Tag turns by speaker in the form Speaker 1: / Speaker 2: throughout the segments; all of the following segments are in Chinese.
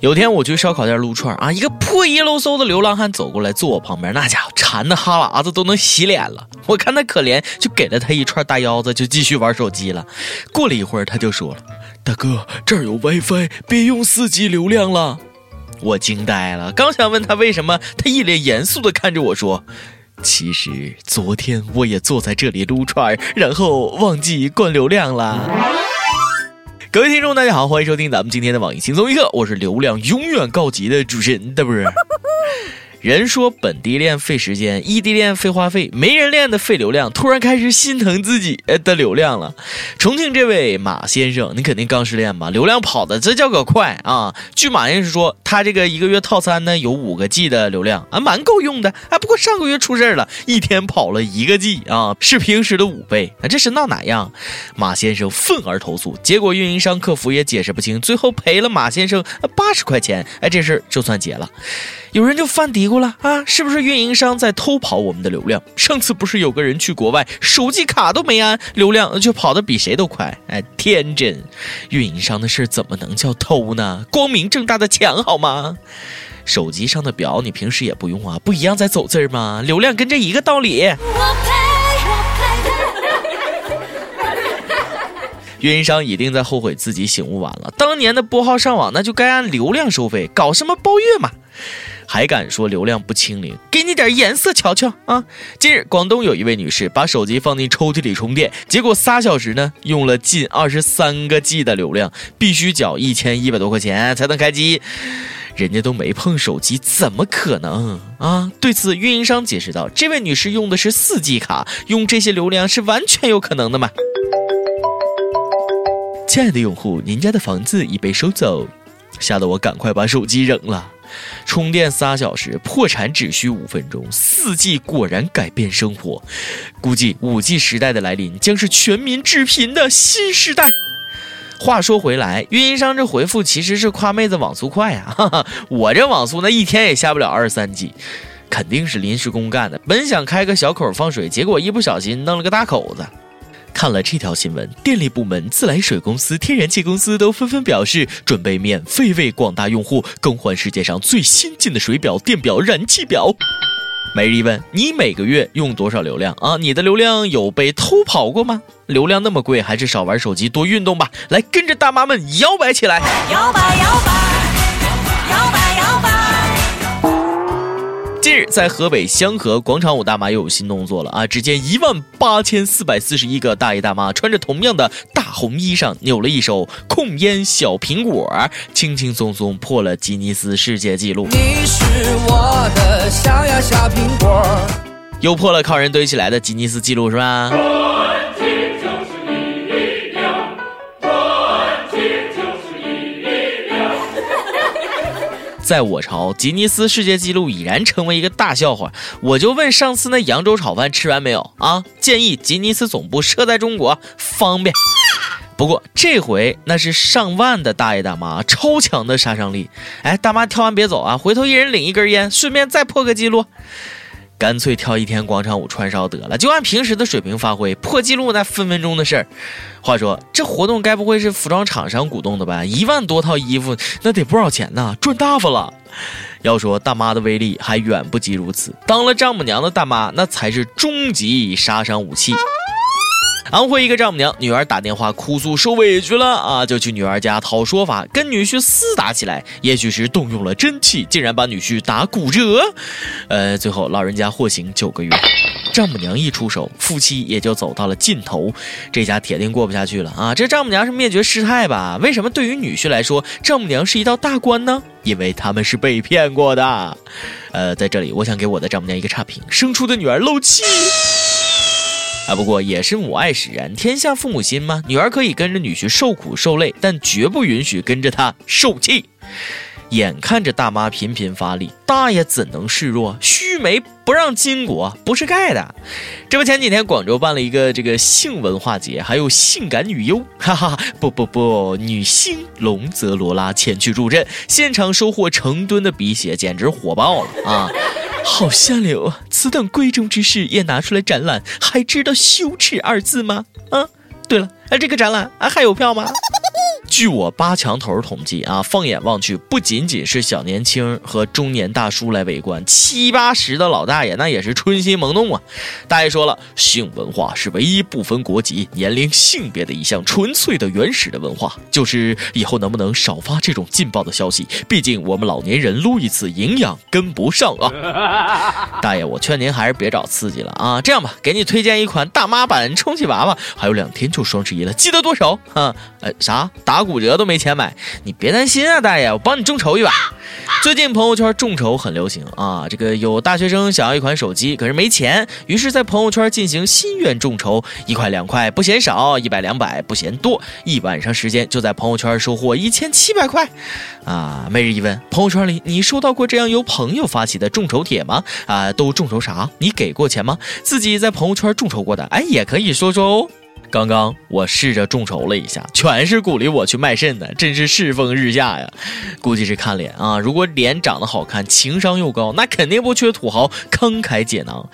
Speaker 1: 有天我去烧烤店撸串啊，一个破衣漏嗖的流浪汉走过来坐我旁边，那家伙馋的哈喇子都能洗脸了。我看他可怜，就给了他一串大腰子，就继续玩手机了。过了一会儿，他就说了：“大哥，这儿有 WiFi，别用四 G 流量了。”我惊呆了，刚想问他为什么，他一脸严肃的看着我说：“其实昨天我也坐在这里撸串，然后忘记关流量了。”各位听众，大家好，欢迎收听咱们今天的网易轻松一刻，我是流量永远告急的主持人，对不是？人说本地恋费时间，异地恋费话费，没人恋的费流量。突然开始心疼自己的流量了。重庆这位马先生，你肯定刚失恋吧？流量跑的这叫个快啊！据马先生说，他这个一个月套餐呢有五个 G 的流量啊，蛮够用的。啊，不过上个月出事了，一天跑了一个 G 啊，是平时的五倍啊，这是闹哪样？马先生愤而投诉，结果运营商客服也解释不清，最后赔了马先生八十块钱。哎，这事就算结了。有人就犯嘀咕了啊，是不是运营商在偷跑我们的流量？上次不是有个人去国外，手机卡都没安，流量就跑得比谁都快？哎，天真！运营商的事怎么能叫偷呢？光明正大的抢好吗？手机上的表你平时也不用啊，不一样在走字儿吗？流量跟这一个道理。运营商一定在后悔自己醒悟晚了，当年的拨号上网那就该按流量收费，搞什么包月嘛？还敢说流量不清零？给你点颜色瞧瞧啊！近日，广东有一位女士把手机放进抽屉里充电，结果仨小时呢，用了近二十三个 G 的流量，必须缴一千一百多块钱才能开机。人家都没碰手机，怎么可能啊？对此，运营商解释道：“这位女士用的是四 G 卡，用这些流量是完全有可能的嘛。”亲爱的用户，您家的房子已被收走，吓得我赶快把手机扔了。充电仨小时，破产只需五分钟。四 G 果然改变生活，估计五 G 时代的来临将是全民致贫的新时代。话说回来，运营商这回复其实是夸妹子网速快啊！哈 哈我这网速那一天也下不了二三 G，肯定是临时工干的。本想开个小口放水，结果一不小心弄了个大口子。看了这条新闻，电力部门、自来水公司、天然气公司都纷纷表示，准备免费为广大用户更换世界上最先进的水表、电表、燃气表。每日一问：你每个月用多少流量啊？你的流量有被偷跑过吗？流量那么贵，还是少玩手机，多运动吧。来，跟着大妈们摇摆起来，摇摆摇摆，近日，在河北香河广场舞大妈又有新动作了啊！只见一万八千四百四十一个大爷大妈穿着同样的大红衣裳，扭了一首控烟小苹果，轻轻松松破了吉尼斯世界纪录。你是我的小呀小苹果，又破了靠人堆起来的吉尼斯纪录是吧？在我朝，吉尼斯世界纪录已然成为一个大笑话。我就问上次那扬州炒饭吃完没有啊？建议吉尼斯总部设在中国，方便。不过这回那是上万的大爷大妈，超强的杀伤力。哎，大妈跳完别走啊，回头一人领一根烟，顺便再破个记录。干脆跳一天广场舞串烧得了，就按平时的水平发挥，破纪录那分分钟的事儿。话说这活动该不会是服装厂商鼓动的吧？一万多套衣服，那得不少钱呢，赚大发了。要说大妈的威力还远不及如此，当了丈母娘的大妈那才是终极杀伤武器。安徽一个丈母娘，女儿打电话哭诉受委屈了啊，就去女儿家讨说法，跟女婿厮打起来，也许是动用了真气，竟然把女婿打骨折，呃，最后老人家获刑九个月。丈母娘一出手，夫妻也就走到了尽头，这家铁定过不下去了啊！这丈母娘是灭绝师太吧？为什么对于女婿来说，丈母娘是一道大关呢？因为他们是被骗过的。呃，在这里，我想给我的丈母娘一个差评：生出的女儿漏气。啊，不过也是母爱使然，天下父母心嘛。女儿可以跟着女婿受苦受累，但绝不允许跟着他受气。眼看着大妈频频发力，大爷怎能示弱？须眉不让巾帼不是盖的。这不，前几天广州办了一个这个性文化节，还有性感女优，哈哈，不不不，女星龙泽罗拉前去助阵，现场收获成吨的鼻血，简直火爆了啊！好下流啊！此等贵重之事也拿出来展览，还知道羞耻二字吗？啊，对了，哎，这个展览啊还有票吗？据我八强头统计啊，放眼望去，不仅仅是小年轻和中年大叔来围观，七八十的老大爷那也是春心萌动啊。大爷说了，性文化是唯一不分国籍、年龄、性别的一项纯粹的原始的文化，就是以后能不能少发这种劲爆的消息？毕竟我们老年人撸一次营养跟不上啊。大爷，我劝您还是别找刺激了啊。这样吧，给你推荐一款大妈版充气娃娃，还有两天就双十一了，记得剁手啊。呃，啥打？打骨折都没钱买，你别担心啊，大爷，我帮你众筹一把。最近朋友圈众筹很流行啊，这个有大学生想要一款手机，可是没钱，于是，在朋友圈进行心愿众筹，一块两块不嫌少，一百两百不嫌多，一晚上时间就在朋友圈收获一千七百块。啊，每日一问，朋友圈里你收到过这样由朋友发起的众筹帖吗？啊，都众筹啥？你给过钱吗？自己在朋友圈众筹过的，哎，也可以说说哦。刚刚我试着众筹了一下，全是鼓励我去卖肾的，真是世风日下呀！估计是看脸啊，如果脸长得好看，情商又高，那肯定不缺土豪慷慨解囊。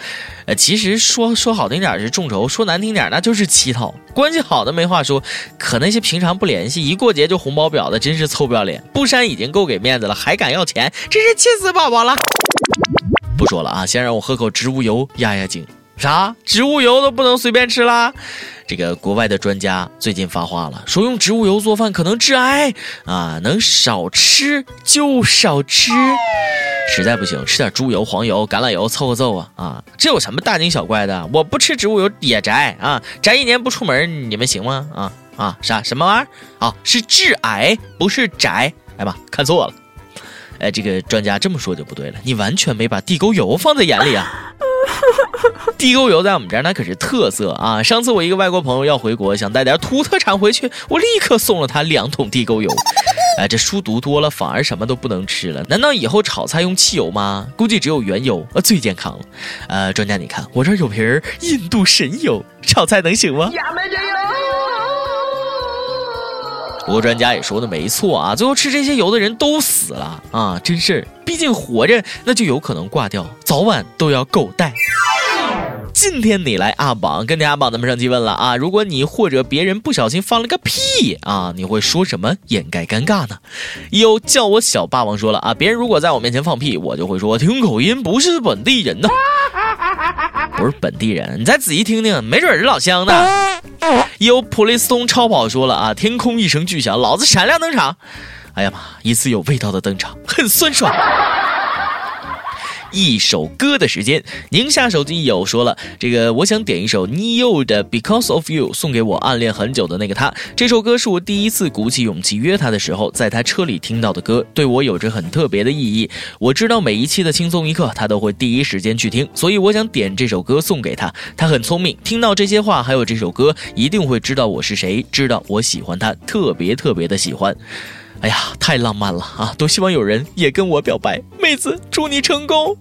Speaker 1: 呃，其实说说好听点是众筹，说难听点那就是乞讨。关系好的没话说，可那些平常不联系，一过节就红包表的，真是臭不要脸。不删已经够给面子了，还敢要钱，真是气死宝宝了！不说了啊，先让我喝口植物油压压惊。啥？植物油都不能随便吃啦？这个国外的专家最近发话了，说用植物油做饭可能致癌啊，能少吃就少吃，实在不行吃点猪油、黄油、橄榄油凑合凑合啊。这有什么大惊小怪的？我不吃植物油也宅啊，宅一年不出门，你们行吗？啊啊啥什么玩意儿？啊是致癌不是宅？哎妈，看错了。哎，这个专家这么说就不对了，你完全没把地沟油放在眼里啊。地沟油在我们这儿那可是特色啊！上次我一个外国朋友要回国，想带点土特产回去，我立刻送了他两桶地沟油。哎，这书读多了反而什么都不能吃了？难道以后炒菜用汽油吗？估计只有原油呃最健康了。呃，专家你看，我这儿有瓶印度神油，炒菜能行吗？不过专家也说的没错啊，最后吃这些油的人都死了啊，真是。毕竟活着那就有可能挂掉，早晚都要狗带。今天你来阿榜，跟着阿榜咱们上期问了啊，如果你或者别人不小心放了个屁啊，你会说什么掩盖尴尬呢？有叫我小霸王说了啊，别人如果在我面前放屁，我就会说听口音不是本地人呢，不是本地人，你再仔细听听，没准是老乡呢。有普雷斯通超跑说了啊，天空一声巨响，老子闪亮登场。哎呀妈！一次有味道的登场，很酸爽。一首歌的时间，宁夏手机友说了，这个我想点一首 Neo 的 Because of You，送给我暗恋很久的那个他。这首歌是我第一次鼓起勇气约他的时候，在他车里听到的歌，对我有着很特别的意义。我知道每一期的轻松一刻，他都会第一时间去听，所以我想点这首歌送给他。他很聪明，听到这些话还有这首歌，一定会知道我是谁，知道我喜欢他，特别特别的喜欢。哎呀，太浪漫了啊！多希望有人也跟我表白，妹子，祝你成功。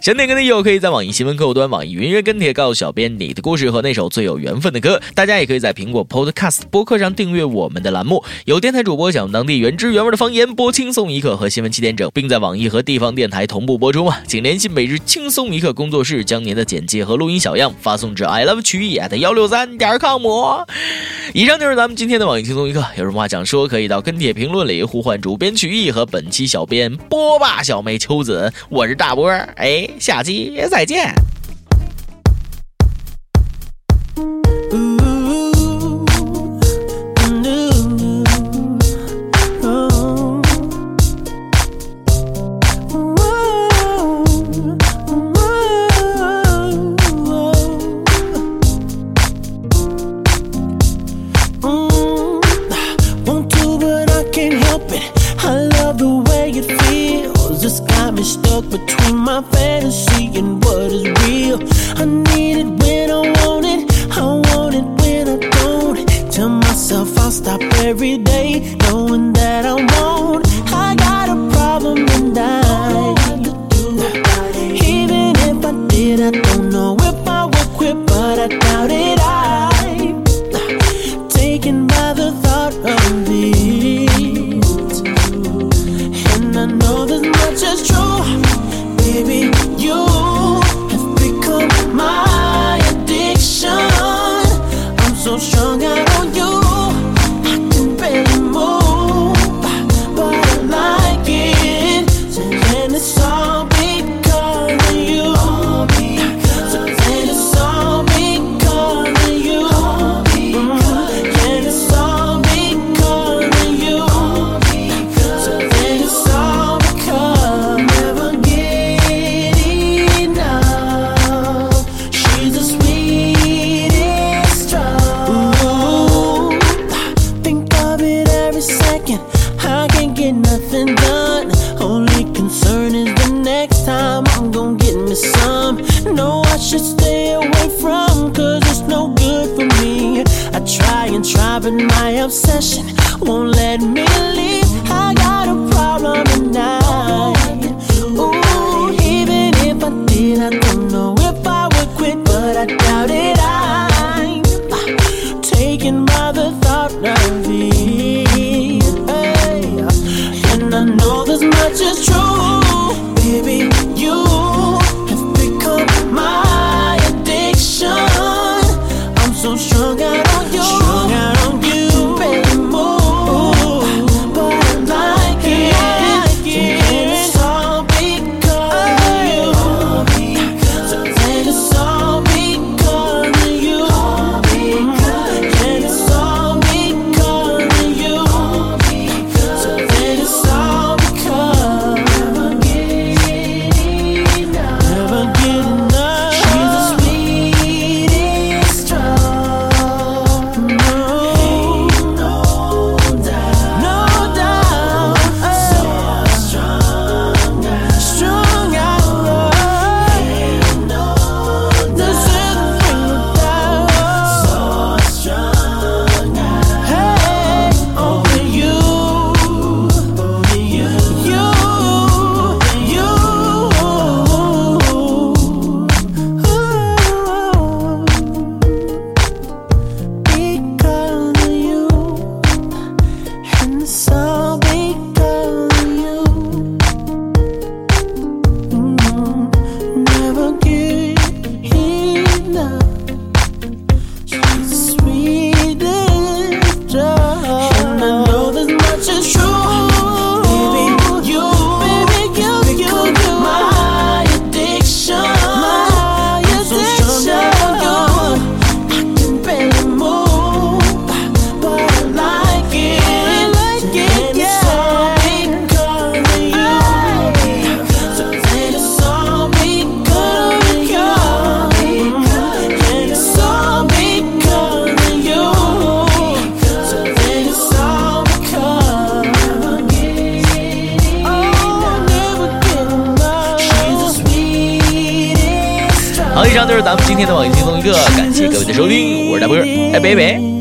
Speaker 1: 想点歌的友可以在网易新闻客户端、网易云音乐跟帖告诉小编你的故事和那首最有缘分的歌。大家也可以在苹果 Podcast 播客上订阅我们的栏目。有电台主播想用当地原汁原味的方言播轻松一刻和新闻七点整，并在网易和地方电台同步播出吗？请联系每日轻松一刻工作室，将您的简介和录音小样发送至 i love 曲艺 at 幺六三点 com。以上就是咱们今天的网易轻松一刻，有什么话想说，可以到跟帖评论里呼唤主编曲艺和本期小编波霸小妹秋子。我是大波。哎，下期再见。
Speaker 2: 咱们今天的网易轻松一刻，感谢各位的收听，我是大波，哎，拜拜。